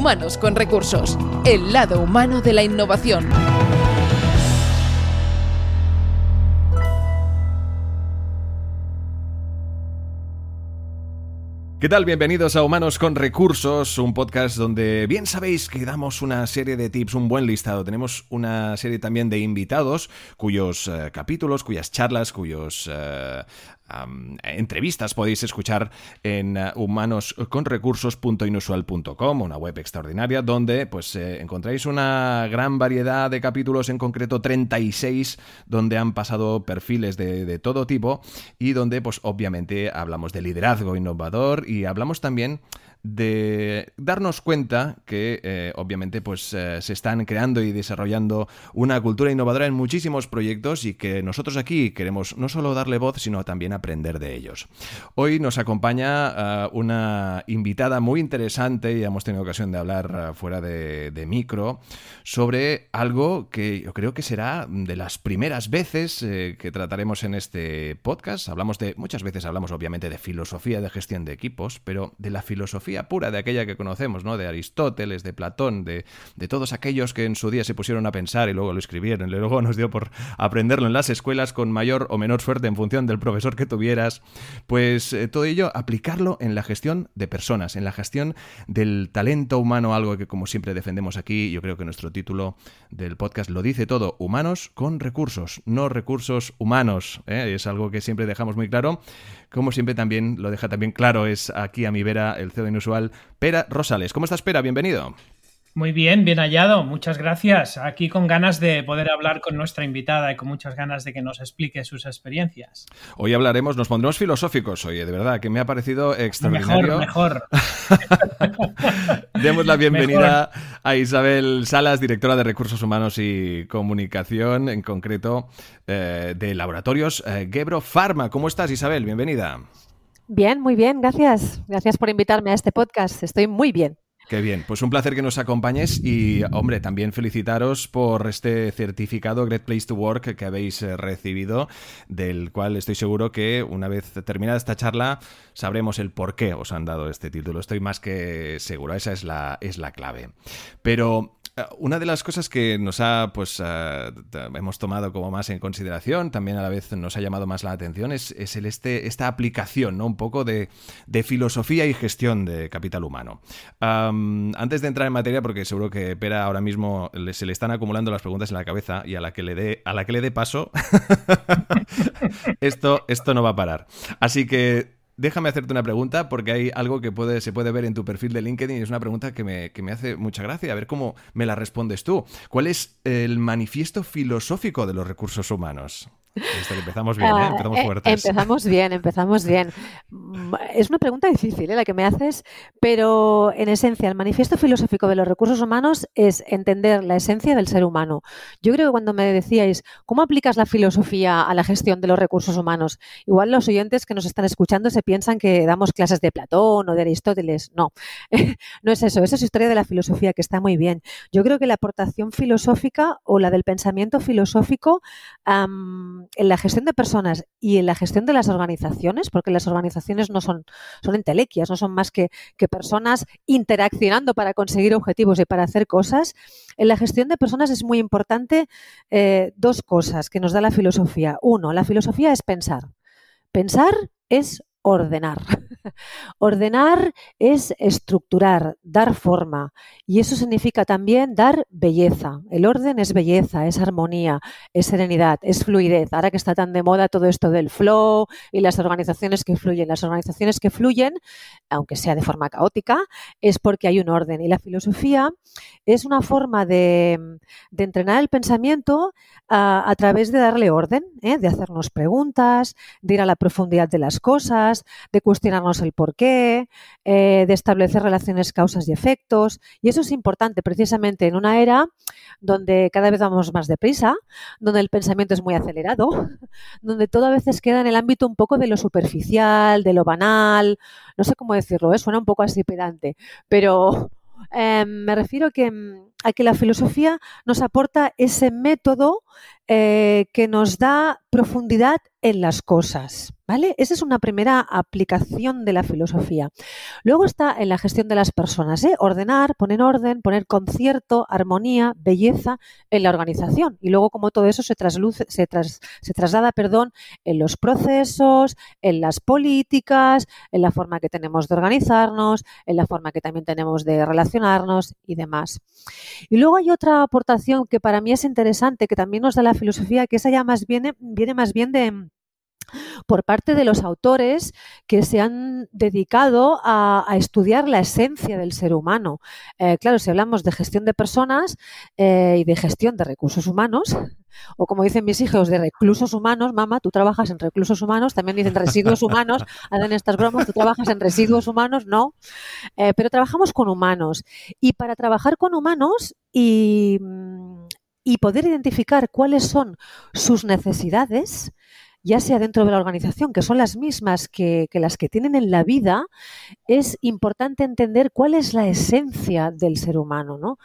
Humanos con Recursos, el lado humano de la innovación. ¿Qué tal? Bienvenidos a Humanos con Recursos, un podcast donde bien sabéis que damos una serie de tips, un buen listado. Tenemos una serie también de invitados cuyos eh, capítulos, cuyas charlas, cuyos eh, entrevistas podéis escuchar en uh, humanosconrecursos.inusual.com, una web extraordinaria donde pues eh, encontráis una gran variedad de capítulos, en concreto 36, donde han pasado perfiles de, de todo tipo y donde pues obviamente hablamos de liderazgo innovador y hablamos también de darnos cuenta que eh, obviamente pues eh, se están creando y desarrollando una cultura innovadora en muchísimos proyectos y que nosotros aquí queremos no solo darle voz sino también aprender de ellos. Hoy nos acompaña eh, una invitada muy interesante y hemos tenido ocasión de hablar fuera de, de, micro sobre algo que yo creo que será de las primeras veces que trataremos en este podcast. Hablamos de muchas veces hablamos obviamente de filosofía de gestión de equipos, pero de la filosofía pura de aquella que conocemos, ¿no? De Aristóteles, de Platón, de, de, todos aquellos que en su día se pusieron a pensar y luego lo escribieron. Y luego nos dio por aprenderlo en las escuelas con mayor o menor suerte en función del profesor que tuvieras. Pues eh, todo ello, aplicarlo en la gestión de personas, en la gestión del talento humano, algo que como siempre defendemos aquí, yo creo que nuestro título del podcast lo dice todo, humanos con recursos, no recursos humanos. ¿eh? Es algo que siempre dejamos muy claro. Como siempre también lo deja también claro, es aquí a mi vera el CEO Inusual, Pera Rosales. ¿Cómo estás, Pera? Bienvenido. Muy bien, bien hallado. Muchas gracias. Aquí con ganas de poder hablar con nuestra invitada y con muchas ganas de que nos explique sus experiencias. Hoy hablaremos, nos pondremos filosóficos, oye, de verdad, que me ha parecido extraordinario. Mejor, mejor. Demos la bienvenida mejor. a Isabel Salas, directora de Recursos Humanos y Comunicación, en concreto eh, de Laboratorios eh, Gebro Pharma. ¿Cómo estás, Isabel? Bienvenida. Bien, muy bien, gracias. Gracias por invitarme a este podcast. Estoy muy bien. Qué bien, pues un placer que nos acompañes y, hombre, también felicitaros por este certificado Great Place to Work que habéis eh, recibido, del cual estoy seguro que una vez terminada esta charla sabremos el por qué os han dado este título. Estoy más que seguro, esa es la, es la clave. Pero una de las cosas que nos ha, pues, uh, hemos tomado como más en consideración, también a la vez nos ha llamado más la atención, es, es el este, esta aplicación, ¿no? Un poco de, de, filosofía y gestión de capital humano. Um, antes de entrar en materia, porque seguro que Pera ahora mismo se le están acumulando las preguntas en la cabeza y a la que le dé, a la que le dé paso, esto, esto no va a parar. Así que déjame hacerte una pregunta porque hay algo que se puede ver en tu perfil de LinkedIn y es una pregunta que me, que me hace mucha gracia, a ver cómo me la respondes tú. ¿Cuál es el manifiesto filosófico de los recursos humanos? Esto, empezamos bien, ¿eh? empezamos fuertes. Empezamos bien, empezamos bien. Es una pregunta difícil ¿eh? la que me haces, pero en esencia, el manifiesto filosófico de los recursos humanos es entender la esencia del ser humano. Yo creo que cuando me decíais, ¿cómo aplicas la filosofía a la gestión de los recursos humanos? Igual los oyentes que nos están escuchando se piensan que damos clases de Platón o de Aristóteles. No, no es eso, eso es historia de la filosofía, que está muy bien. Yo creo que la aportación filosófica o la del pensamiento filosófico um, en la gestión de personas y en la gestión de las organizaciones, porque las organizaciones no son, son entelequias, no son más que, que personas interaccionando para conseguir objetivos y para hacer cosas, en la gestión de personas es muy importante eh, dos cosas que nos da la filosofía. Uno, la filosofía es pensar. Pensar es ordenar. Ordenar es estructurar, dar forma y eso significa también dar belleza. El orden es belleza, es armonía, es serenidad, es fluidez. Ahora que está tan de moda todo esto del flow y las organizaciones que fluyen, las organizaciones que fluyen, aunque sea de forma caótica, es porque hay un orden y la filosofía es una forma de, entrenar el pensamiento a, a, través de darle orden, ¿eh? de hacernos preguntas, de ir a la profundidad de las cosas, de cuestionarnos el porqué, eh, de establecer relaciones causas y efectos. Y eso es importante precisamente en una era donde cada vez vamos más deprisa, donde el pensamiento es muy acelerado, donde todo a veces queda en el ámbito un poco de lo superficial, de lo banal, no sé cómo decirlo, ¿eh? suena un poco así pedante, pero eh, me refiero que a que la filosofía nos aporta ese método eh, que nos da profundidad en las cosas. ¿Vale? Esa es una primera aplicación de la filosofía. Luego está en la gestión de las personas, ¿eh? ordenar, poner orden, poner concierto, armonía, belleza en la organización. Y luego como todo eso se, trasluce, se, se traslada perdón, en los procesos, en las políticas, en la forma que tenemos de organizarnos, en la forma que también tenemos de relacionarnos y demás. Y luego hay otra aportación que para mí es interesante, que también nos da la filosofía, que esa ya más viene, viene más bien de por parte de los autores que se han dedicado a, estudiar la esencia del ser humano. Eh, claro, si hablamos de gestión de personas eh, y de gestión de recursos humanos, o como dicen mis hijos, de reclusos humanos, mamá, tú trabajas en reclusos humanos, también dicen residuos humanos, hacen estas bromas, tú trabajas en residuos humanos, no, eh, pero trabajamos con humanos. Y para trabajar con humanos y y poder identificar cuáles son sus necesidades, ya sea dentro de la organización, que son las mismas que, las que tienen en la vida, es importante entender cuál es la esencia del ser humano. ¿no?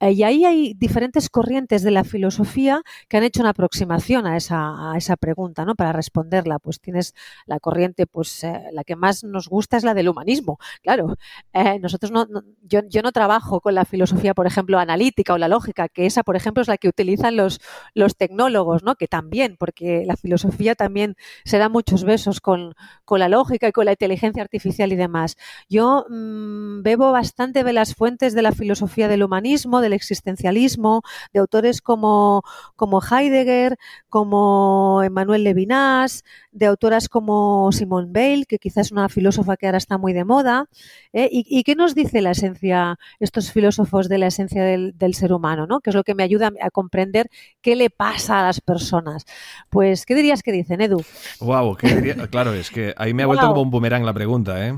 Eh, y ahí hay diferentes corrientes de la filosofía que han hecho una aproximación a esa, esa pregunta, ¿no? para responderla. Pues tienes la corriente, pues eh, la que más nos gusta es la del humanismo. Claro, eh, nosotros no, yo, yo, no trabajo con la filosofía, por ejemplo, analítica o la lógica, que esa, por ejemplo, es la que utilizan los, los tecnólogos, ¿no? que también, porque la filosofía también se da muchos besos con, la lógica y con la inteligencia artificial y demás. Yo mm, bebo bastante de las fuentes de la filosofía del humanismo, del existencialismo, de autores como, como Heidegger, como Emmanuel Levinas, de autoras como Simone Weil, que quizás es una filósofa que ahora está muy de moda. ¿eh? ¿Y, qué nos dice la esencia, estos filósofos de la esencia del, ser humano? ¿no? Que es lo que me ayuda a comprender qué le pasa a las personas. Pues, ¿qué dirías que dicen, Edu? Wow, claro, es que ahí me ha vuelto como un boomerang la pregunta, ¿eh?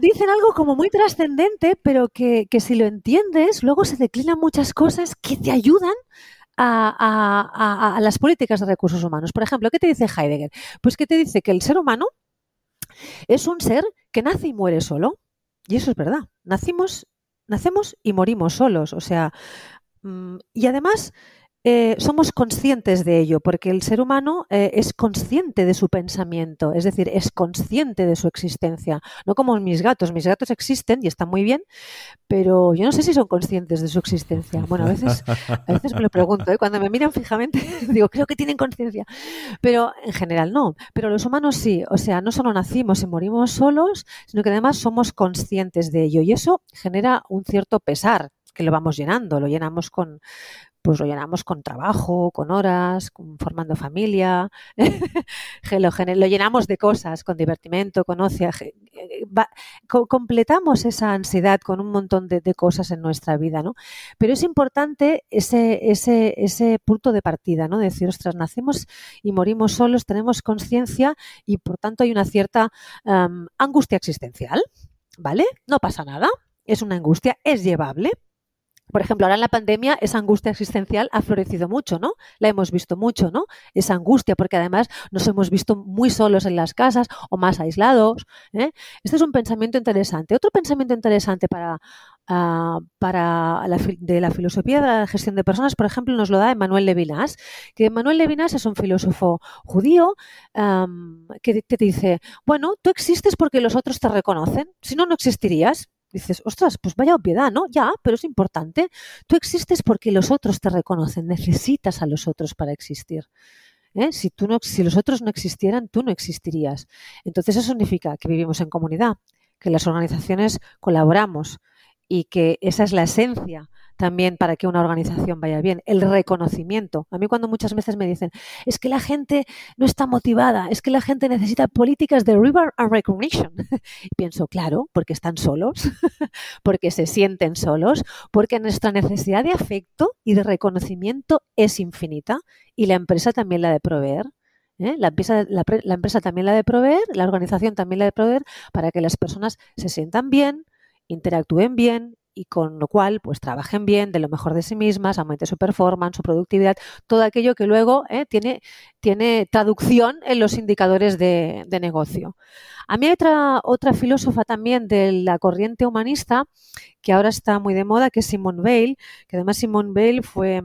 dicen algo como muy trascendente, pero que, si lo entiendes, luego se declinan muchas cosas que te ayudan a, a, las políticas de recursos humanos. Por ejemplo, ¿qué te dice Heidegger? Pues que te dice que el ser humano es un ser que nace y muere solo. Y eso es verdad. Nacimos, nacemos y morimos solos. O sea, mm, y además eh, somos conscientes de ello, porque el ser humano eh, es consciente de su pensamiento, es decir, es consciente de su existencia, no como mis gatos. Mis gatos existen y están muy bien, pero yo no sé si son conscientes de su existencia. Bueno, a veces, a veces me lo pregunto, ¿eh? cuando me miran fijamente, digo, creo que tienen conciencia, pero en general no. Pero los humanos sí, o sea, no solo nacimos y morimos solos, sino que además somos conscientes de ello y eso genera un cierto pesar que lo vamos llenando, lo llenamos con, pues lo llenamos con trabajo, con horas, formando familia, lo, llenamos de cosas, con divertimento, con ocio. Eh, completamos esa ansiedad con un montón de, cosas en nuestra vida, ¿no? Pero es importante ese punto de partida, ¿no? decir, ostras, nacemos y morimos solos, tenemos conciencia y por tanto hay una cierta angustia existencial, ¿vale? No pasa nada, es una angustia, es llevable, por ejemplo, ahora en la pandemia esa angustia existencial ha florecido mucho, ¿no? La hemos visto mucho, ¿no? Esa angustia, porque además nos hemos visto muy solos en las casas o más aislados. ¿eh? Este es un pensamiento interesante. Otro pensamiento interesante para, ah, para de la filosofía de la gestión de personas, por ejemplo, nos lo da Emmanuel Levinas, que Levinas es un filósofo judío que, que dice, bueno, tú existes porque los otros te reconocen, si no, no existirías dices, ostras, pues vaya obviedad, ¿no? Ya, pero es importante. Tú existes porque los otros te reconocen, necesitas a los otros para existir. ¿eh? Si, tú no, si los otros no existieran, tú no existirías. Entonces eso significa que vivimos en comunidad, que las organizaciones colaboramos y que esa es la esencia también para que una organización vaya bien, el reconocimiento. A mí cuando muchas veces me dicen, es que la gente no está motivada, es que la gente necesita políticas de river and recognition. y pienso, claro, porque están solos, porque se sienten solos, porque nuestra necesidad de afecto y de reconocimiento es infinita y la empresa también la de proveer. ¿eh? La, empresa, la empresa también la de proveer, la organización también la de proveer para que las personas se sientan bien, interactúen bien y con lo cual pues trabajen bien, de lo mejor de sí mismas, aumente su performance, su productividad, todo aquello que luego eh, tiene, tiene traducción en los indicadores de, negocio. A mí hay otra, otra filósofa también de la corriente humanista que ahora está muy de moda, que es Simone Weil, que además Simone Weil fue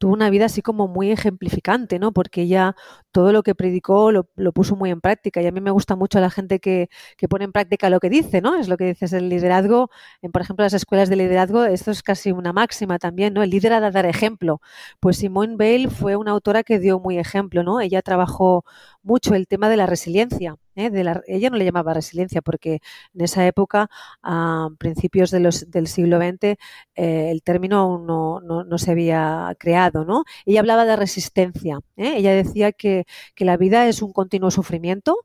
tuvo una vida así como muy ejemplificante, ¿no? Porque ella todo lo que predicó lo, puso muy en práctica y a mí me gusta mucho la gente que, pone en práctica lo que dice, ¿no? Es lo que dices, el liderazgo, en, por ejemplo, las escuelas de liderazgo, esto es casi una máxima también, ¿no? El líder ha dar ejemplo. Pues Simone Bale fue una autora que dio muy ejemplo, ¿no? Ella trabajó mucho el tema de la resiliencia. ¿Eh? Ella no le llamaba resiliencia porque en esa época, a principios del siglo XX, eh, el término no, no, se había creado. ¿no? Ella hablaba de resistencia. ¿eh? Ella decía que, que, la vida es un continuo sufrimiento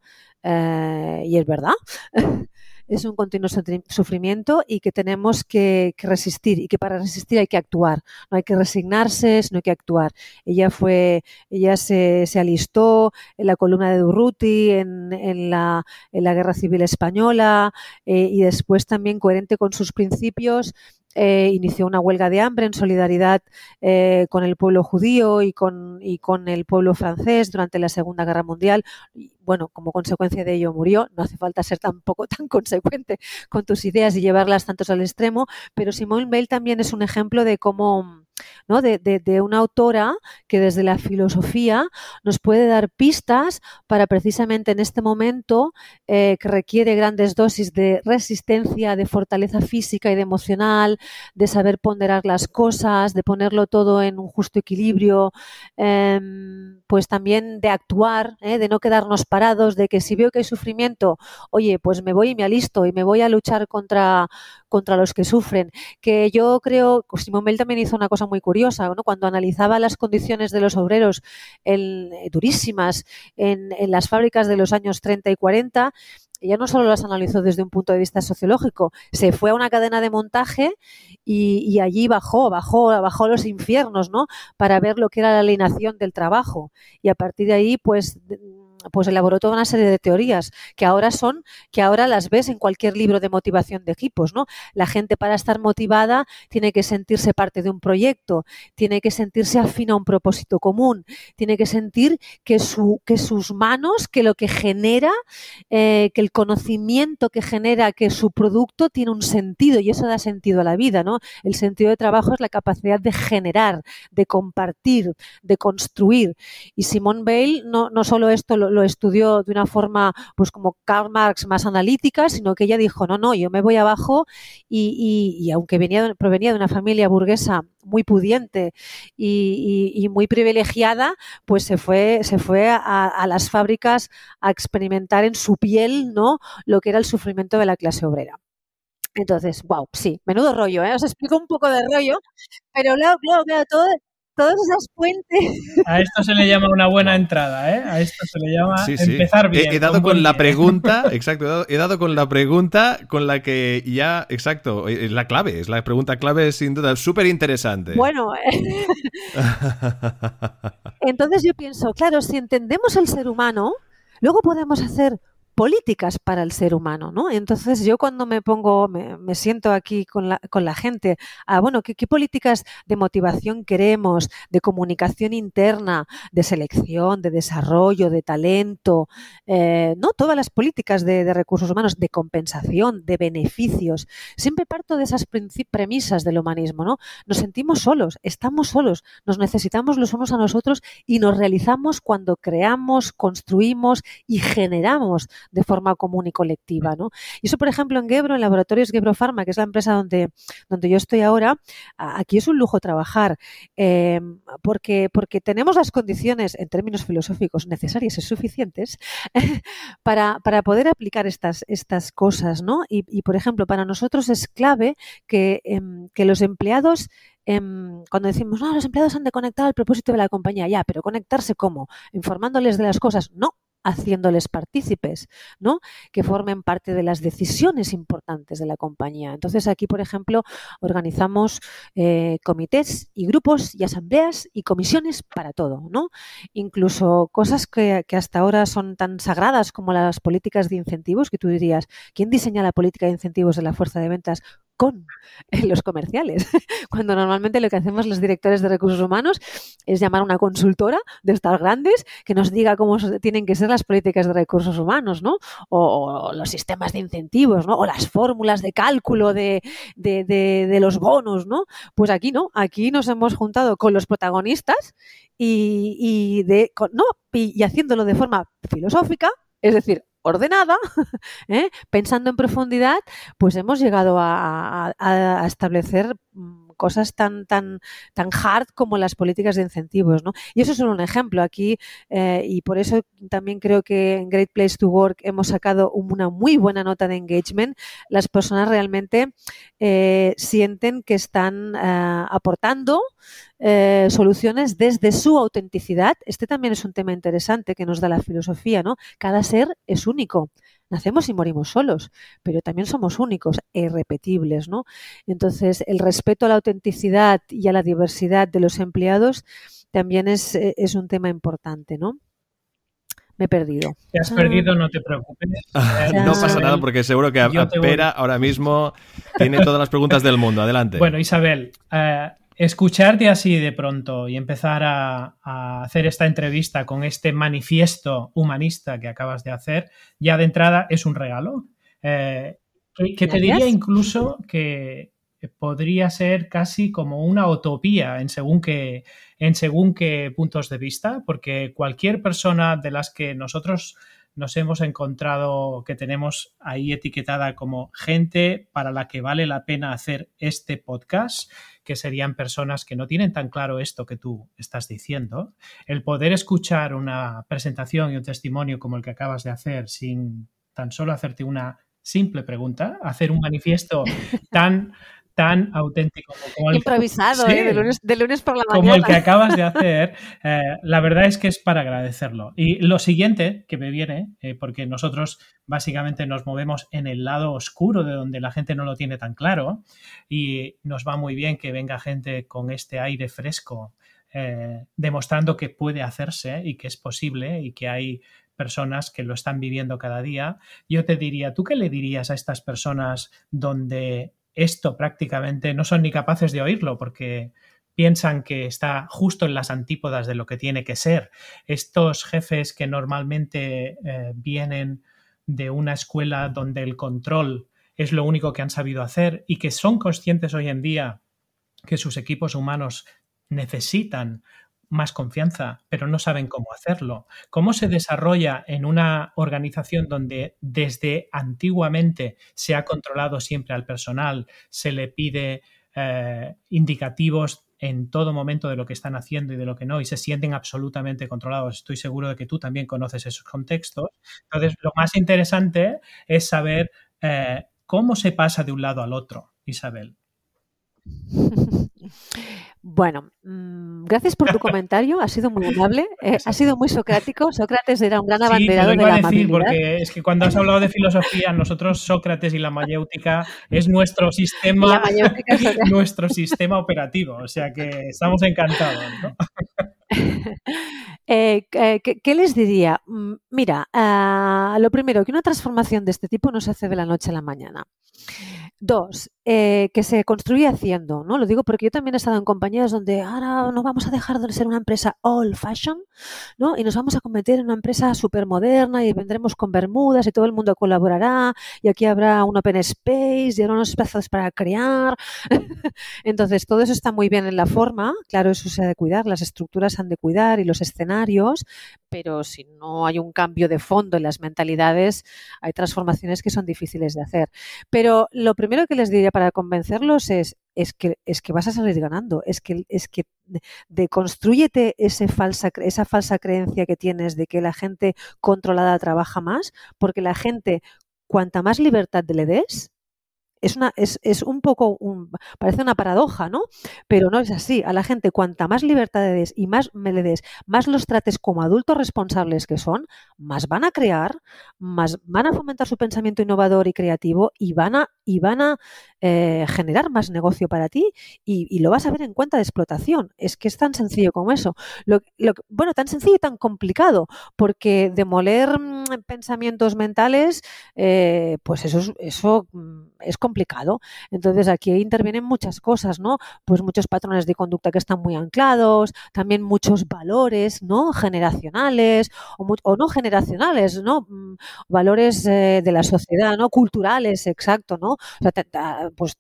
y es verdad. es un continuo sufrimiento y que tenemos que, resistir y que para resistir hay que actuar. No hay que resignarse, sino hay que actuar. Ella fue, ella se, se alistó en la columna de Durruti, en, en, la, Guerra Civil Española eh, y después también coherente con sus principios eh, inició una huelga de hambre en solidaridad eh, con el pueblo judío y con, y con el pueblo francés durante la Segunda Guerra Mundial. Y, bueno, como consecuencia de ello murió. No hace falta ser tampoco tan consecuente con tus ideas y llevarlas tantos al extremo, pero Simone Weil también es un ejemplo de cómo ¿no? De, de, una autora que desde la filosofía nos puede dar pistas para precisamente en este momento eh, que requiere grandes dosis de resistencia, de fortaleza física y de emocional, de saber ponderar las cosas, de ponerlo todo en un justo equilibrio, em, pues también de actuar, ¿eh? de no quedarnos parados, de que si veo que hay sufrimiento, oye, pues me voy y me alisto y me voy a luchar contra, contra los que sufren. Que yo creo, Simón Bell también hizo una cosa muy curiosa, ¿no? cuando analizaba las condiciones de los obreros eh, durísimas en, las fábricas de los años 30 y 40, ella no solo las analizó desde un punto de vista sociológico, se fue a una cadena de montaje y, y, allí bajó, bajó, bajó los infiernos, ¿no? Para ver lo que era la alienación del trabajo. Y a partir de ahí, pues pues elaboró toda una serie de teorías que ahora son, que ahora las ves en cualquier libro de motivación de equipos, ¿no? La gente para estar motivada tiene que sentirse parte de un proyecto, tiene que sentirse afín a un propósito común, tiene que sentir que, su, que sus manos, que lo que genera, eh, que el conocimiento que genera, que su producto tiene un sentido y eso da sentido a la vida, ¿no? El sentido de trabajo es la capacidad de generar, de compartir, de construir. Y Simone Bale no, no solo esto lo, lo estudió de una forma, pues como Karl Marx, más analítica, sino que ella dijo, no, no, yo me voy abajo y, aunque venía, provenía de una familia burguesa muy pudiente y, muy privilegiada, pues se fue, se fue a, las fábricas a experimentar en su piel ¿no? lo que era el sufrimiento de la clase obrera. Entonces, wow, sí, menudo rollo, ¿eh? Os explico un poco de rollo, pero luego, luego, todo, todas esas puentes. A esto se le llama una buena entrada, ¿eh? A esto se le llama empezar bien. He, dado con, la pregunta, exacto, he dado, con la pregunta con la que ya, exacto, es la clave, es la pregunta clave sin duda, súper interesante. Bueno, entonces yo pienso, claro, si entendemos el ser humano, luego podemos hacer políticas para el ser humano, ¿no? Entonces yo cuando me pongo, me, siento aquí con la, con la gente, ah, bueno, ¿qué, políticas de motivación queremos, de comunicación interna, de selección, de desarrollo, de talento, eh, no todas las políticas de, recursos humanos, de compensación, de beneficios. Siempre parto de esas premisas del humanismo, ¿no? Nos sentimos solos, estamos solos, nos necesitamos los unos a nosotros y nos realizamos cuando creamos, construimos y generamos de forma común y colectiva. ¿no? Y eso, por ejemplo, en Gebro, en Laboratorios Gebro Pharma, que es la empresa donde, donde yo estoy ahora, aquí es un lujo trabajar, eh, porque, porque tenemos las condiciones, en términos filosóficos, necesarias y suficientes para, para poder aplicar estas, estas cosas. ¿no? Y, por ejemplo, para nosotros es clave que, em, que los empleados em, cuando decimos, no, los empleados han de conectar al propósito de la compañía, ya, pero conectarse cómo? Informándoles de las cosas. No, haciéndoles partícipes, ¿no? Que formen parte de las decisiones importantes de la compañía. Entonces aquí, por ejemplo, organizamos eh, comités y grupos y asambleas y comisiones para todo, ¿no? Incluso cosas que, que, hasta ahora son tan sagradas como las políticas de incentivos, que tú dirías, ¿quién diseña la política de incentivos de la fuerza de ventas? Con los comerciales, cuando normalmente lo que hacemos los directores de recursos humanos es llamar a una consultora de estas grandes que nos diga cómo tienen que ser las políticas de recursos humanos, ¿no? O, los sistemas de incentivos, ¿no? O las fórmulas de cálculo de, los bonos, ¿no? Pues aquí no, aquí nos hemos juntado con los protagonistas y, de, no, y haciéndolo de forma filosófica, es decir, ordenada, ¿eh? pensando en profundidad, pues hemos llegado a, establecer mm, cosas tan, tan, tan hard como las políticas de incentivos. ¿no? Y eso es solo un ejemplo aquí, eh, y por eso también creo que en Great Place to Work hemos sacado una muy buena nota de engagement. Las personas realmente eh, sienten que están aportando eh, soluciones desde su autenticidad. Este también es un tema interesante que nos da la filosofía, ¿no? Cada ser es único. Nacemos y morimos solos, pero también somos únicos e irrepetibles, ¿no? Entonces, el respeto a la autenticidad y a la diversidad de los empleados también es, eh, es un tema importante, ¿no? me he perdido. Te has perdido, no te preocupes. no pasa nada porque seguro que Pera ahora mismo tiene todas las preguntas del mundo. Adelante. Bueno, Isabel, eh, escucharte así de pronto y empezar a, hacer esta entrevista con este manifiesto humanista que acabas de hacer, ya de entrada es un regalo. Eh, que, te diría incluso que podría ser casi como una utopía en según qué, en según qué puntos de vista, porque cualquier persona de las que nosotros nos hemos encontrado que tenemos ahí etiquetada como gente para la que vale la pena hacer este podcast, que serían personas que no tienen tan claro esto que tú estás diciendo. El poder escuchar una presentación y un testimonio como el que acabas de hacer sin tan solo hacerte una simple pregunta, hacer un manifiesto tan tan auténtico como el, improvisado ¿eh? de, lunes, por la mañana. Como el que acabas de hacer, eh, la verdad es que es para agradecerlo. Y lo siguiente que me viene, eh, porque nosotros básicamente nos movemos en el lado oscuro de donde la gente no lo tiene tan claro y nos va muy bien que venga gente con este aire fresco. demostrando que puede hacerse y que es posible y que hay personas que lo están viviendo cada día. Yo te diría, ¿tú qué le dirías a estas personas donde esto prácticamente no son ni capaces de oírlo porque piensan que está justo en las antípodas de lo que tiene que ser. Estos jefes que normalmente eh, vienen de una escuela donde el control es lo único que han sabido hacer y que son conscientes hoy en día que sus equipos humanos necesitan más confianza, pero no saben cómo hacerlo. ¿Cómo se desarrolla en una organización donde desde antiguamente se ha controlado siempre al personal, se le pide eh, indicativos en todo momento de lo que están haciendo y de lo que no, y se sienten absolutamente controlados. Estoy seguro de que tú también conoces esos contextos. Entonces, lo más interesante es saber eh, cómo se pasa de un lado al otro, Isabel. Bueno, mm, gracias por tu comentario, ha sido muy amable, eh, ha sido muy socrático. Sócrates era un gran abanderado de la decir, porque es que cuando has hablado de filosofía, nosotros Sócrates y la mayéutica es nuestro sistema, nuestro sistema operativo, o sea que estamos encantados. Eh, eh, ¿qué, les diría? Mm, mira, ah, lo primero, que una transformación de este tipo no se hace de la noche a la mañana. Dos, eh, que se construye haciendo, ¿no? Lo digo porque yo también he estado en compañías donde ahora no vamos a dejar de ser una empresa old fashion, ¿no? Y nos vamos a convertir en una empresa súper moderna y vendremos con bermudas y todo el mundo colaborará y aquí habrá un open space y habrá unos espacios para crear. Entonces, todo eso está muy bien en la forma, claro, eso se ha de cuidar, las estructuras han de cuidar y los escenarios, pero si no hay un cambio de fondo en las mentalidades, hay transformaciones que son difíciles de hacer. Pero lo primero que les diría para convencerlos es, es, que, es que vas a salir ganando, es que, es que deconstrúyete ese falsa, esa falsa creencia que tienes de que la gente controlada trabaja más, porque la gente, cuanta más libertad le des, es, una, es, es un poco, un, parece una paradoja, ¿no? Pero no es así. A la gente, cuanta más libertad le des y más me le des, más los trates como adultos responsables que son, más van a crear, más van a fomentar su pensamiento innovador y creativo y van a, y van a eh, generar más negocio para ti y, lo vas a ver en cuenta de explotación. Es que es tan sencillo como eso. Lo, bueno, tan sencillo y tan complicado, porque demoler mm, pensamientos mentales, eh, pues eso, eso mm, es complicado. Entonces aquí intervienen muchas cosas, ¿no? Pues muchos patrones de conducta que están muy anclados, también muchos valores, ¿no? Generacionales o, no generacionales, ¿no? Mm, valores eh, de la sociedad, ¿no? Culturales, exacto, ¿no? Pues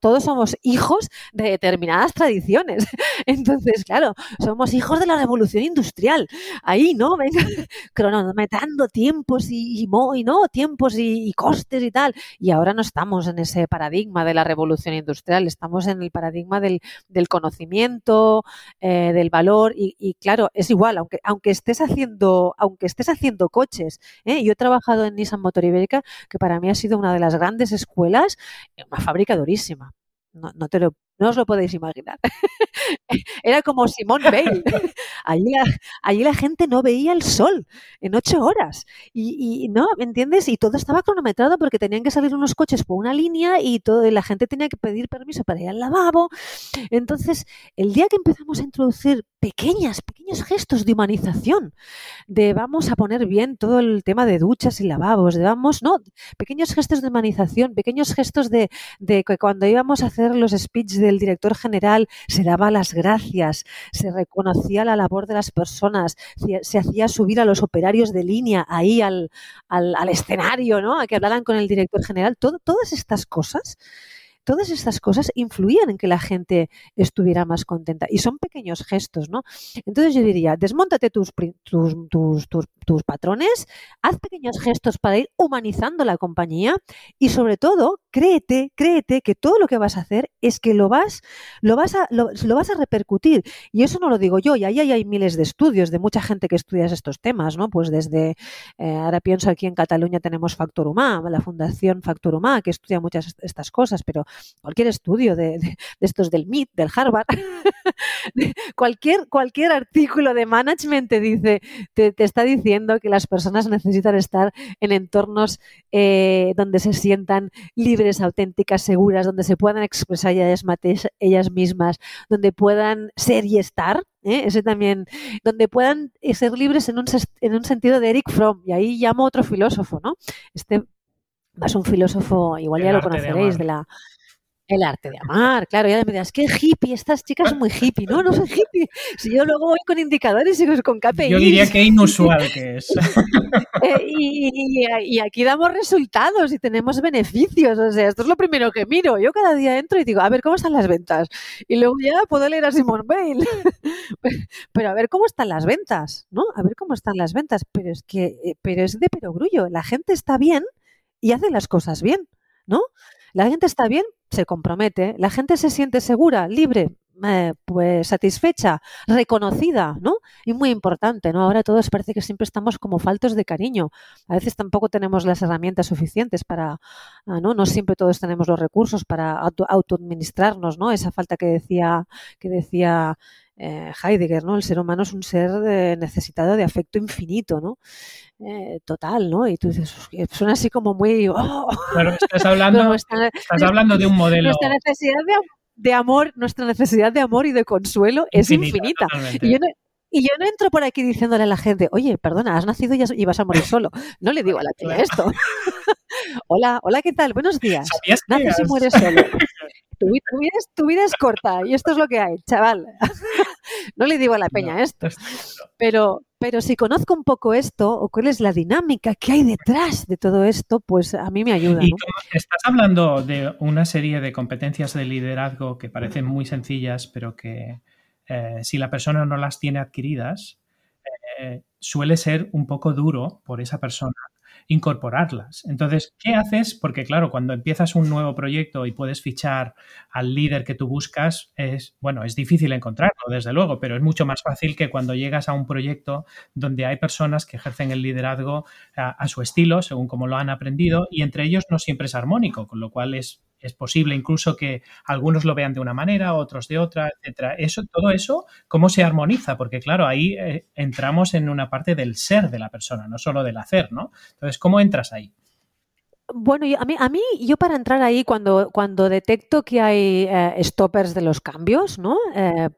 todos somos hijos de determinadas tradiciones. Entonces, claro, somos hijos de la revolución industrial. Ahí, ¿no? Venga, cronometrando tiempos y, y, no, tiempos y, costes y tal. Y ahora no estamos en ese paradigma de la revolución industrial, estamos en el paradigma del, conocimiento, eh, del valor. Y, claro, es igual, aunque, aunque estés haciendo, aunque estés haciendo coches. ¿eh? Yo he trabajado en Nissan Motor Ibérica, que para mí ha sido una de las grandes escuelas, una fábrica durísima. No, no, te lo, no os lo podéis imaginar. Era como Simón Bale. Allí la, allí la, gente no veía el sol en ocho horas. Y, no, ¿me entiendes? Y todo estaba cronometrado porque tenían que salir unos coches por una línea y, todo, la gente tenía que pedir permiso para ir al lavabo. Entonces, el día que empezamos a introducir pequeñas, pequeños gestos de humanización, de vamos a poner bien todo el tema de duchas y lavabos, de vamos, no, pequeños gestos de humanización, pequeños gestos de, de que cuando íbamos a hacer los speeches del director general se daba las gracias, se reconocía la labor de las personas, se hacía subir a los operarios de línea ahí al, al, escenario, ¿no? A que hablaran con el director general, todas estas cosas todas estas cosas influían en que la gente estuviera más contenta. Y son pequeños gestos, ¿no? Entonces yo diría, desmóntate tus, tus, tus, tus, patrones, haz pequeños gestos para ir humanizando la compañía y sobre todo, créete, créete que todo lo que vas a hacer es que lo vas, lo vas, a, lo, vas a repercutir. Y eso no lo digo yo, y ahí hay miles de estudios de mucha gente que estudia estos temas, ¿no? Pues desde, eh, ahora pienso aquí en Cataluña tenemos Factor Humá, la Fundación Factor Humá, que estudia muchas estas cosas, pero cualquier estudio de, estos del MIT, del Harvard, cualquier, cualquier artículo de management te dice, te, está diciendo que las personas necesitan estar en entornos eh, donde se sientan libres, auténticas, seguras, donde se puedan expresar ellas, ellas mismas, donde puedan ser y estar, ¿eh? ese también, donde puedan ser libres en un, en un sentido de Eric Fromm, y ahí llamo a otro filósofo, ¿no? Este es un filósofo, igual ya lo conoceréis, de la el arte de amar, claro, ya me dirás, qué hippie, estas chicas son muy hippie. No, no soy hippie. Si yo luego voy con indicadores y con KPIs. Yo diría que inusual que es. Eh, y, aquí damos resultados y tenemos beneficios. O sea, esto es lo primero que miro. Yo cada día entro y digo, a ver, ¿cómo están las ventas? Y luego ya puedo leer a Simon Bale. Pero a ver cómo están las ventas, ¿no? A ver cómo están las ventas. Pero es que, eh, pero es de perogrullo. La gente está bien y hace las cosas bien, ¿no? La gente está bien, se compromete, la gente se siente segura, libre, eh, pues satisfecha, reconocida, ¿no? Y muy importante, ¿no? Ahora todos parece que siempre estamos como faltos de cariño. A veces tampoco tenemos las herramientas suficientes para, ah, ¿no? No siempre todos tenemos los recursos para auto autoadministrarnos, ¿no? Esa falta que decía, que decía eh, Heidegger, ¿no? El ser humano es un ser eh, necesitado de afecto infinito, ¿no? Eh, total, ¿no? Y tú dices, suena así como muy... Oh". Pero estás hablando, estás hablando de un modelo... Nuestra necesidad de, amor, nuestra necesidad de amor y de consuelo es infinita. Y yo, no, y yo no entro por aquí diciéndole a la gente, oye, perdona, has nacido y, vas a morir solo. No le digo a la tía esto. hola, hola, ¿qué tal? Buenos días. Naces y mueres solo. Tu, vida es, corta y esto es lo que hay, chaval. no le digo a la peña esto. Pero, pero si conozco un poco esto o cuál es la dinámica que hay detrás de todo esto, pues a mí me ayuda. Y estás hablando de una serie de competencias de liderazgo que parecen muy sencillas, pero que eh, si la persona no las tiene adquiridas, eh, suele ser un poco duro por esa persona incorporarlas. Entonces, ¿qué haces? Porque claro, cuando empiezas un nuevo proyecto y puedes fichar al líder que tú buscas, es, bueno, es difícil encontrarlo, desde luego, pero es mucho más fácil que cuando llegas a un proyecto donde hay personas que ejercen el liderazgo a, a su estilo, según como lo han aprendido, y entre ellos no siempre es armónico, con lo cual es es posible incluso que algunos lo vean de una manera, otros de otra, etcétera. Eso, todo eso, ¿cómo se armoniza? Porque claro, ahí eh, entramos en una parte del ser de la persona, no solo del hacer, ¿no? Entonces, ¿cómo entras ahí? Bueno, a mí, a mí, yo para entrar ahí, cuando, cuando detecto que hay eh, stoppers de los cambios, ¿no? Eh,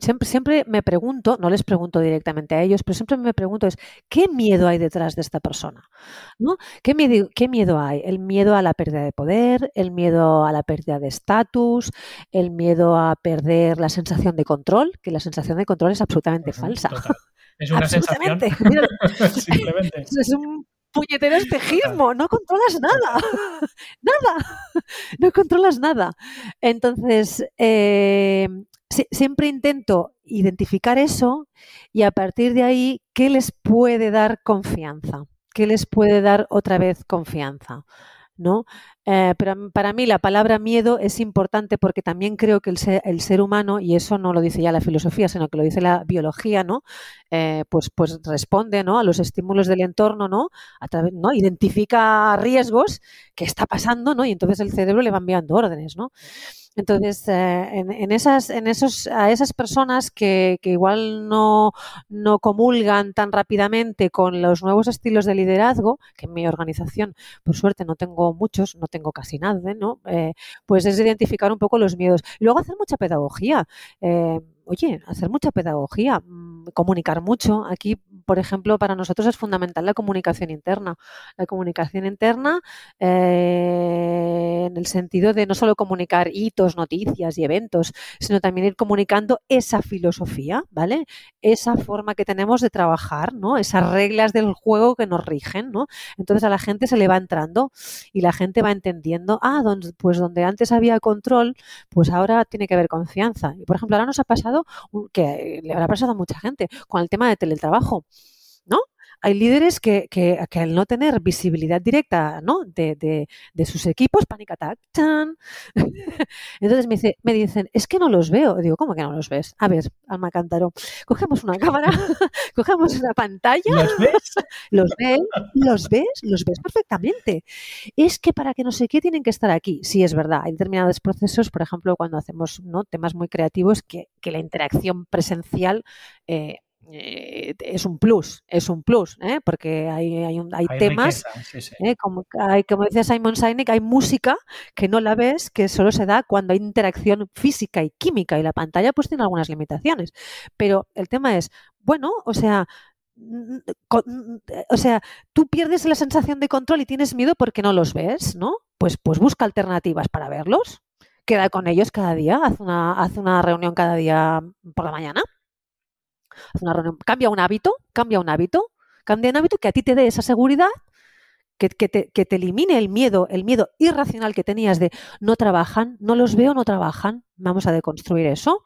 siempre, siempre me pregunto, no les pregunto directamente a ellos, pero siempre me pregunto es, ¿qué miedo hay detrás de esta persona? ¿No? ¿Qué, miedo, ¿Qué miedo hay? El miedo a la pérdida de poder, el miedo a la pérdida de estatus, el miedo a perder la sensación de control, que la sensación de control es absolutamente falsa. Es una sensación. Simplemente. Es un puñetero espejismo, no controlas nada, nada, no controlas nada. Entonces, eh, siempre intento identificar eso y a partir de ahí, ¿qué les puede dar confianza? ¿Qué les puede dar otra vez confianza? ¿no? Eh, pero para mí la palabra miedo es importante porque también creo que el ser, humano, y eso no lo dice ya la filosofía, sino que lo dice la biología, ¿no? Eh, pues, pues responde ¿no? a los estímulos del entorno, ¿no? A través, ¿no? Identifica riesgos que está pasando, ¿no? Y entonces el cerebro le va enviando órdenes, ¿no? Entonces, eh, en, esas, en esos, a esas personas que, que igual no, no, comulgan tan rápidamente con los nuevos estilos de liderazgo, que en mi organización, por suerte, no tengo muchos, no tengo casi nada, ¿no? Eh, pues es identificar un poco los miedos. Luego hacer mucha pedagogía. Eh, oye, hacer mucha pedagogía, mm, comunicar mucho. Aquí, por ejemplo, para nosotros es fundamental la comunicación interna. La comunicación interna eh, en el sentido de no solo comunicar hitos, noticias y eventos, sino también ir comunicando esa filosofía, ¿vale? Esa forma que tenemos de trabajar, ¿no? Esas reglas del juego que nos rigen, ¿no? Entonces a la gente se le va entrando y la gente va entendiendo, ah, pues donde antes había control, pues ahora tiene que haber confianza. Y por ejemplo, ahora nos ha pasado que le habrá pasado a mucha gente con el tema de teletrabajo. Hay líderes que, que, al no tener visibilidad directa ¿no? de, sus equipos, panic attack, Entonces me, dice, me dicen, es que no los veo. Digo, ¿cómo que no los ves? A ver, Alma Cántaro, cogemos una cámara, cogemos una pantalla. ¿Los ves? los ves, los ves, los ves perfectamente. Es que para que no sé qué tienen que estar aquí. Sí, es verdad. Hay determinados procesos, por ejemplo, cuando hacemos ¿no? temas muy creativos, que, que la interacción presencial eh, eh, es un plus, es un plus, ¿eh? porque hay, hay, hay, temas, ¿eh? como, hay, como decía Simon Sinek, hay música que no la ves, que solo se da cuando hay interacción física y química y la pantalla pues tiene algunas limitaciones. Pero el tema es, bueno, o sea, o sea, tú pierdes la sensación de control y tienes miedo porque no los ves, ¿no? Pues, pues busca alternativas para verlos, queda con ellos cada día, haz una, haz una reunión cada día por la mañana cambia un hábito, cambia un hábito, cambia un hábito que a ti te dé esa seguridad, que, te, que te elimine el miedo, el miedo irracional que tenías de no trabajan, no los veo, no trabajan, vamos a deconstruir eso,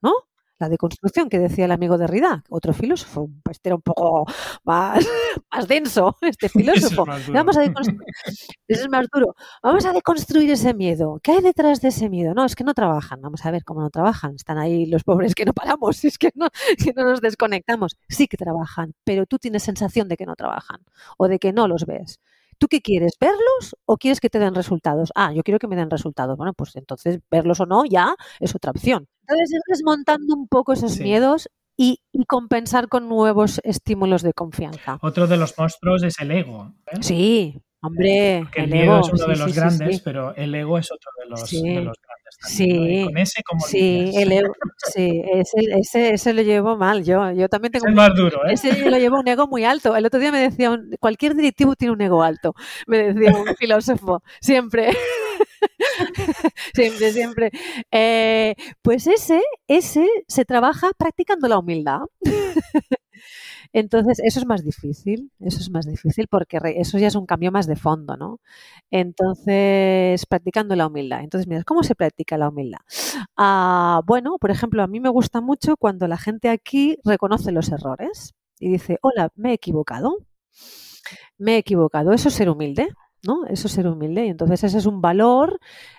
¿no? La deconstrucción que decía el amigo de Rida, otro filósofo, pues era un poco más, más denso, este filósofo. Vamos a deconstruir, es más duro. Vamos a deconstruir ese miedo. ¿Qué hay detrás de ese miedo? No, es que no trabajan. Vamos a ver cómo no trabajan. Están ahí los pobres que no paramos, es que no, que no nos desconectamos. Sí que trabajan, pero tú tienes sensación de que no trabajan o de que no los ves. ¿Tú qué quieres? ¿Verlos o quieres que te den resultados? Ah, yo quiero que me den resultados. Bueno, pues entonces verlos o no ya es otra opción. Entonces ir desmontando un poco esos miedos y, compensar con nuevos estímulos de confianza. Otro de los monstruos es el ego. ¿eh? Sí, hombre. el, ego, es uno de los grandes, pero el ego es otro de los, grandes. Sí, con ese como sí, el ego, sí ese, ese, lo llevo mal. Yo, yo también tengo. Es más duro, ¿eh? Ese lo llevo un ego muy alto. El otro día me decía, cualquier directivo tiene un ego alto, me decía un filósofo, siempre. siempre, siempre. Eh, pues ese, ese se trabaja practicando la humildad. Entonces, eso es más difícil, eso es más difícil porque eso ya es un cambio más de fondo, ¿no? Entonces, practicando la humildad. Entonces, mira, ¿cómo se practica la humildad? Ah, bueno, por ejemplo, a mí me gusta mucho cuando la gente aquí reconoce los errores y dice, hola, me he equivocado. Me he equivocado. Eso es ser humilde. ¿No? Eso es ser humilde. Y entonces ese es un valor.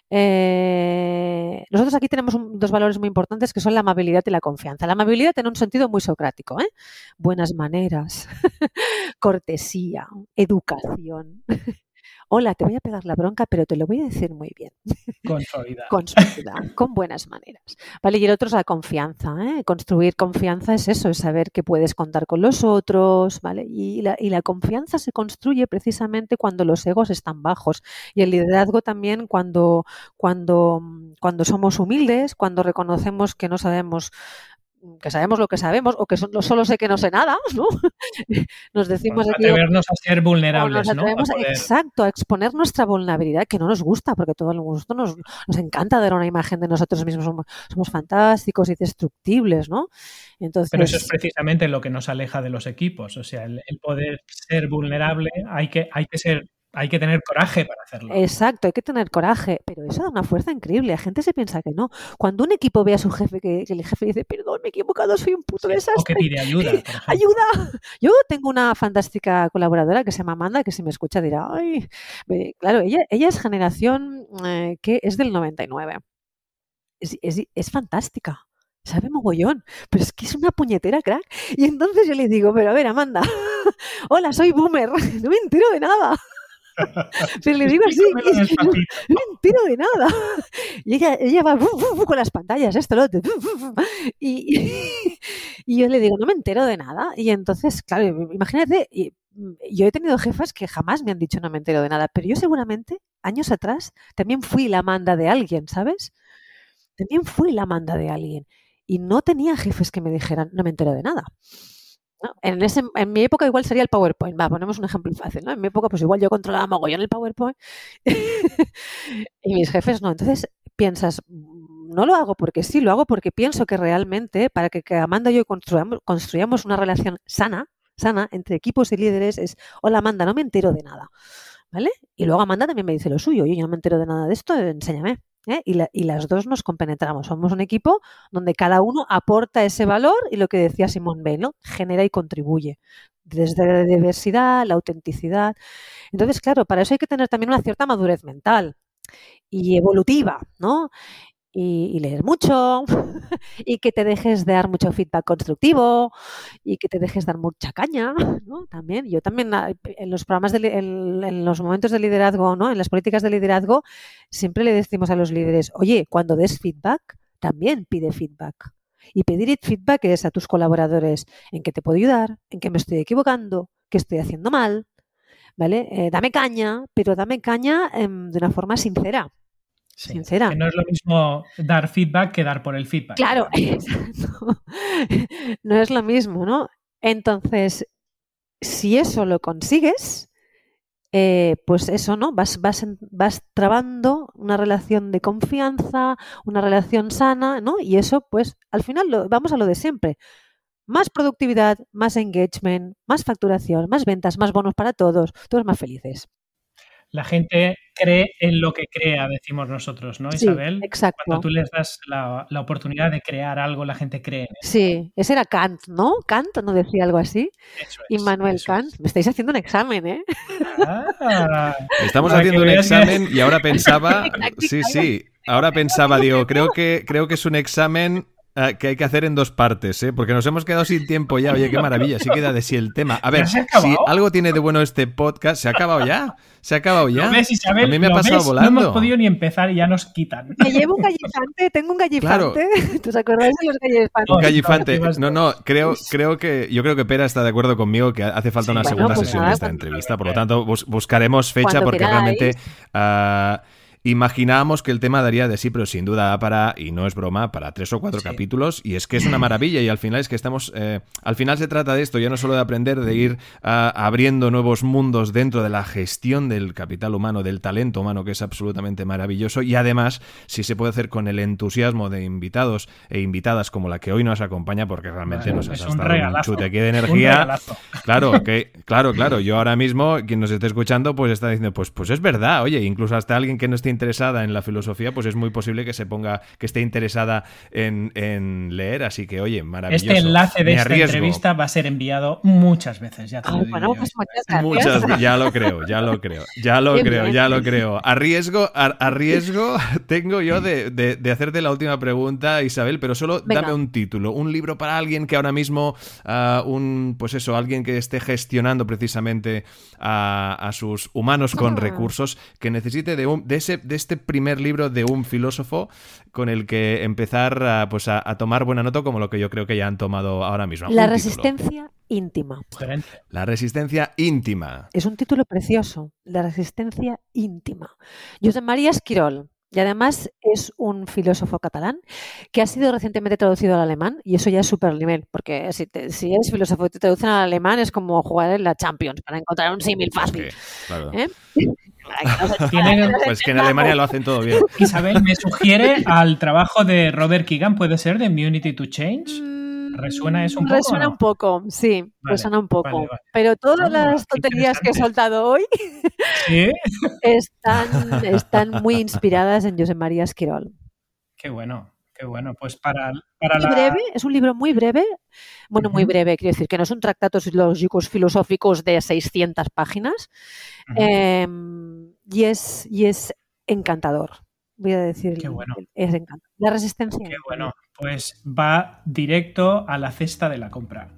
Eh, nosotros aquí tenemos dos valores muy importantes que son la amabilidad y la confianza. La amabilidad tiene un sentido muy socrático, ¿eh? Buenas maneras, cortesía, educación. hola, te voy a pegar la bronca, pero te lo voy a decir muy bien. Con suavidad. con suavidad, con buenas maneras. ¿Vale? Y el otro es la confianza. ¿eh? Construir confianza es eso, es saber que puedes contar con los otros, ¿vale? Y la, y la confianza se construye precisamente cuando los egos están bajos. Y el liderazgo también cuando, cuando, cuando somos humildes, cuando reconocemos que no sabemos que sabemos lo que sabemos o que so- solo sé que no sé nada, ¿no? Nos decimos atrevernos a ser vulnerables, nos ¿no? A exacto, a exponer nuestra vulnerabilidad, que no nos gusta, porque todo el gusto nos, nos encanta dar una imagen de nosotros mismos, somos, somos fantásticos y destructibles, ¿no? Entonces, Pero eso es precisamente lo que nos aleja de los equipos. O sea, el, el poder ser vulnerable, hay que, hay que ser, hay que tener coraje para hacerlo. Exacto, hay que tener coraje, pero eso da una fuerza increíble. La gente se piensa que no. Cuando un equipo ve a su jefe, que, que el jefe dice, perdón, me he equivocado, soy un puto Sí, o que desastre. pide ayuda, por. ¡Ayuda! Yo tengo una fantástica colaboradora que se llama Amanda, que si me escucha dirá, ay, claro, ella, ella es generación eh, que es del 99. Es, es, es fantástica. Sabe mogollón, pero es que es una puñetera crack. Y entonces yo le digo, pero a ver, Amanda, hola, soy boomer, no me entero de nada. Pero le digo así, no me entero de nada. Y ella, ella va con las pantallas, esto, lo otro. Y, y yo le digo, no me entero de nada. Y entonces, claro, imagínate, y, mm, yo he tenido jefas que jamás me han dicho no me entero de nada, pero yo seguramente, años atrás, también fui la manda de alguien, ¿sabes? También fui la manda de alguien. Y no tenía jefes que me dijeran no me entero de nada. En, ese, en mi época igual sería el PowerPoint. Va, ponemos un ejemplo fácil, ¿no? En mi época pues igual yo controlaba mogollón el PowerPoint y mis jefes no. Entonces piensas, "Mm, no lo hago porque sí, lo hago porque pienso que realmente para que, que Amanda y yo construyamos, construyamos una relación sana, sana entre equipos y líderes es, hola Amanda, no me entero de nada. ¿Vale? Y luego Amanda también me dice lo suyo, yo no me entero de nada de esto, enséñame. ¿Eh? Y, la- y las dos nos compenetramos. Somos un equipo donde cada uno aporta ese valor y lo que decía Simón Bale, ¿no? genera y contribuye. Desde la diversidad, la autenticidad. Entonces, claro, para eso hay que tener también una cierta madurez mental y evolutiva, ¿no? Y, leer mucho, y que te dejes de dar mucho feedback constructivo, y que te dejes dar mucha caña, ¿no? También, yo también ah, en los programas, de, en los momentos de liderazgo, ¿no? En las políticas de liderazgo, siempre le decimos a los líderes, oye, cuando des feedback, también pide feedback. Y pedir feedback es a tus colaboradores en qué te puedo ayudar, en qué me estoy equivocando, qué estoy haciendo mal, ¿vale? Eh, dame caña, pero dame caña em, de una forma sincera. Sí, sincera. Que no es lo mismo dar feedback que dar por el feedback. Claro, exacto. no es lo mismo, ¿no? Entonces, si eso lo consigues, eh, pues eso, ¿no? Vas, vas, vas trabando una relación de confianza, una relación sana, ¿no? Y eso, pues, al final lo- vamos a lo de siempre. Más productividad, más engagement, más facturación, más ventas, más bonos para todos, todos más felices. La gente cree en lo que crea, decimos nosotros, ¿no, Sí, Isabel? exacto. Cuando tú les das la, la oportunidad de crear algo, la gente cree en eso. Sí, ese era Kant, ¿no? Kant no decía algo así. Eso es, Immanuel eso Kant. es. Me estáis haciendo un examen, ¿eh? Ah, Estamos haciendo un examen y ahora pensaba, sí, sí, ahora pensaba, digo, creo que creo que es un examen eh, que hay que hacer en dos partes, ¿eh? porque nos hemos quedado sin tiempo ya. Oye, qué maravilla, sí queda de sí el tema. A ver, ¿Ya se ha si algo tiene de bueno este podcast, ¿se ha acabado ya? ¿Se ha acabado ya? ¿Lo ves, Isabel? A mí me ha ¿Lo pasado ves? No volando. hemos podido ni empezar y ya nos quitan. Me llevo un gallifante, tengo un gallifante. ¿Tú os acordáis de los gallifantes? Un gallifante. no, No, creo, creo que yo creo que Pera está de acuerdo conmigo que hace falta Sí, una bueno, segunda pues sesión nada, de esta entrevista. Por lo tanto, bus- buscaremos fecha porque queráis. realmente ah, imaginábamos que el tema daría de sí, pero sin duda da para, y no es broma, para tres o cuatro Sí. capítulos. Y es que es una maravilla. Y al final es que estamos. eh, al final se trata de esto, ya no solo de aprender, de ir ah, abriendo nuevos mundos dentro de la gestión del capital humano, del talento humano, que es absolutamente maravilloso. Y además, si se puede hacer con el entusiasmo de invitados e invitadas como la que hoy nos acompaña, porque realmente Bueno, nos has un dado un chute aquí de energía. Claro, que, claro, claro. Yo ahora mismo, quien nos esté escuchando, pues está diciendo, pues, pues es verdad, oye, incluso hasta alguien que no esté esté interesada en la filosofía, pues es muy posible que se ponga, que esté interesada en, en leer. Así que, oye, maravilloso. Este enlace de esta entrevista va a ser enviado muchas veces. Ya, te lo bueno, pues muchas muchas ya lo creo, ya lo creo, ya lo creo, ya lo creo. A riesgo, a, riesgo tengo yo de, de, hacerte la última pregunta, Isabel, pero solo dame un título, un libro para alguien que ahora mismo, uh, un, pues eso, alguien que esté gestionando precisamente a, a sus humanos con ah. recursos, que necesite de, un, de, ese, de este primer libro de un filósofo con el que empezar a, pues a, tomar buena nota como lo que yo creo que ya han tomado ahora mismo. La resistencia íntima. La resistencia íntima. Es un título precioso, La resistencia íntima. José María Esquirol. Y además es un filósofo catalán que ha sido recientemente traducido al alemán y eso ya es súper nivel, porque si, si, eres filósofo y te traducen al alemán es como jugar en la Champions para encontrar un símil fácil. ¿Eh? pues que en Alemania lo hacen todo bien. Isabel, me sugiere al trabajo de Robert Keegan, ¿puede ser de Immunity to Change? Mm, ¿Resuena eso un poco? Resuena un poco, sí, resuena un poco. Pero todas las tonterías que he soltado hoy están, están muy inspiradas en José María Esquirol. Qué bueno, qué bueno. Pues para, breve, es un libro muy breve, bueno, muy breve, quiero decir que no son tratados lógicos filosóficos de 600 páginas em, y, es, y es encantador voy a decir. Qué bueno. Es encantador. La resistencia. Qué bueno pues va directo a la cesta de la compra.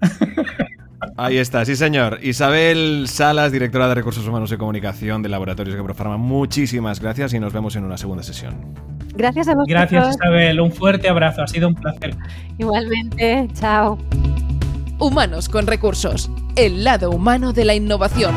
Ahí está, sí señor. Isabel Salas, directora de Recursos Humanos y Comunicación de Laboratorios Geprofarma, muchísimas gracias y nos vemos en una segunda sesión. Gracias a vosotros. Gracias Isabel, un fuerte abrazo, ha sido un placer. Igualmente, chao. Humanos con recursos, el lado humano de la innovación.